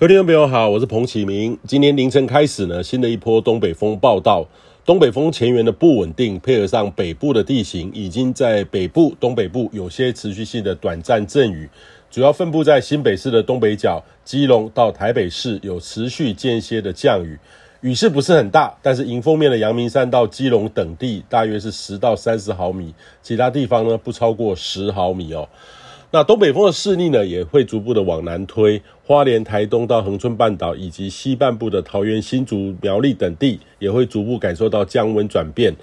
各位听众朋友好，我是彭启明。今天凌晨开始呢，新的一波东北风报到。东北风前缘的不稳定，配合上北部的地形，已经在北部、东北部有些持续性的短暂阵雨，主要分布在新北市的东北角、基隆到台北市有持续间歇的降雨，雨势不是很大，但是迎风面的阳明山到基隆等地大约是十到三十毫米，其他地方呢不超过十毫米哦。那东北风的势力呢，也会逐步的往南推，花莲、台东到恒春半岛以及西半部的桃园、新竹、苗栗等地，也会逐步感受到降温转变。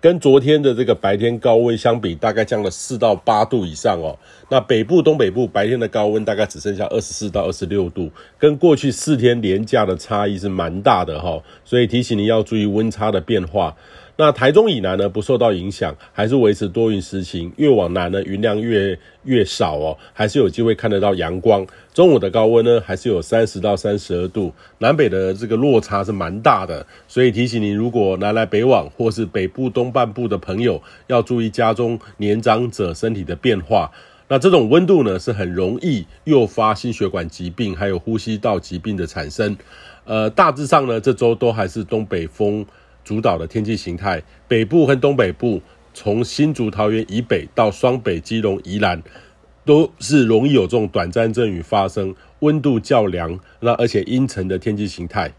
跟昨天的这个白天高温相比，大概降了四到八度以上哦。那北部、东北部白天的高温大概只剩下二十四到二十六度，跟过去四天连假的差异是蛮大的哈、哦。所以提醒你要注意温差的变化。那台中以南呢，不受到影响，还是维持多云时晴。越往南呢，云量越越少哦，还是有机会看得到阳光。中午的高温呢，还是有三十到三十二度。南北的这个落差是蛮大的，所以提醒您，如果南来北往或是北部东半部的朋友，要注意家中年长者身体的变化。那这种温度呢，是很容易诱发心血管疾病，还有呼吸道疾病的产生。呃，大致上呢，这周都还是东北风主导的天气形态，北部和东北部，从新竹桃园以北到双北基隆宜兰，都是容易有这种短暂阵雨发生，温度较凉，那而且阴沉的天气形态。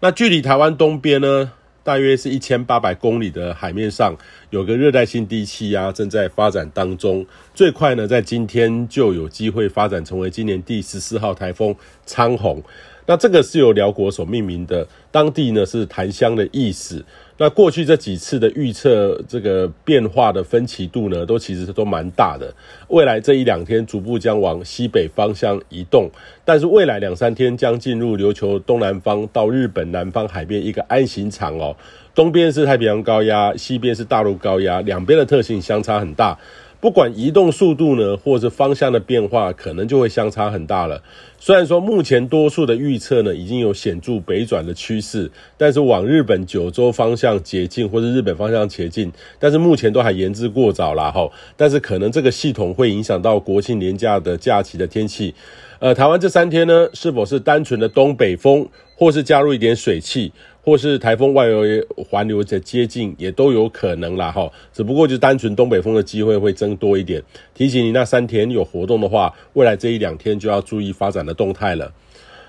那距离台湾东边呢，大约是一千八百公里的海面上，有个热带性低气压正在发展当中，最快呢在今天就有机会发展成为今年第十四号台风仓鸿。那这个是由辽国所命名的，当地呢是檀香的意思。那过去这几次的预测，这个变化的分歧度呢，都其实都蛮大的。未来这一两天逐步将往西北方向移动，但是未来两三天将进入琉球东南方到日本南方海边一个安行场哦。东边是太平洋高压，西边是大陆高压，两边的特性相差很大。不管移动速度呢，或是方向的变化，可能就会相差很大了。虽然说目前多数的预测呢，已经有显著北转的趋势，但是往日本九州方向捷径，或者日本方向前进，但是目前都还言之过早了哈。但是可能这个系统会影响到国庆年假的假期的天气。呃，台湾这三天呢，是否是单纯的东北风，或是加入一点水汽？或是台风外围环流的接近，也都有可能啦哈。只不过就单纯东北风的机会会增多一点。提醒你，那三天有活动的话，未来这一两天就要注意发展的动态了。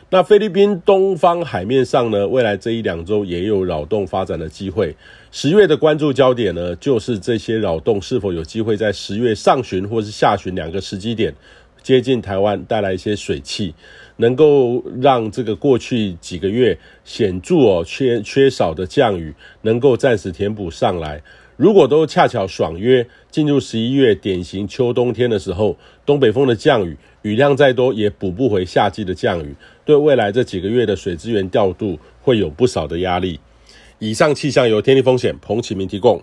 那菲律宾东方海面上呢，未来这一两周也有扰动发展的机会。十月的关注焦点呢，就是这些扰动是否有机会在十月上旬或是下旬两个时机点。接近台湾，带来一些水汽，能够让这个过去几个月显著哦缺缺少的降雨，能够暂时填补上来。如果都恰巧爽约进入十一月典型秋冬天的时候，东北风的降雨雨量再多也补不回夏季的降雨，对未来这几个月的水资源调度会有不少的压力。以上气象由天气风险彭启明提供。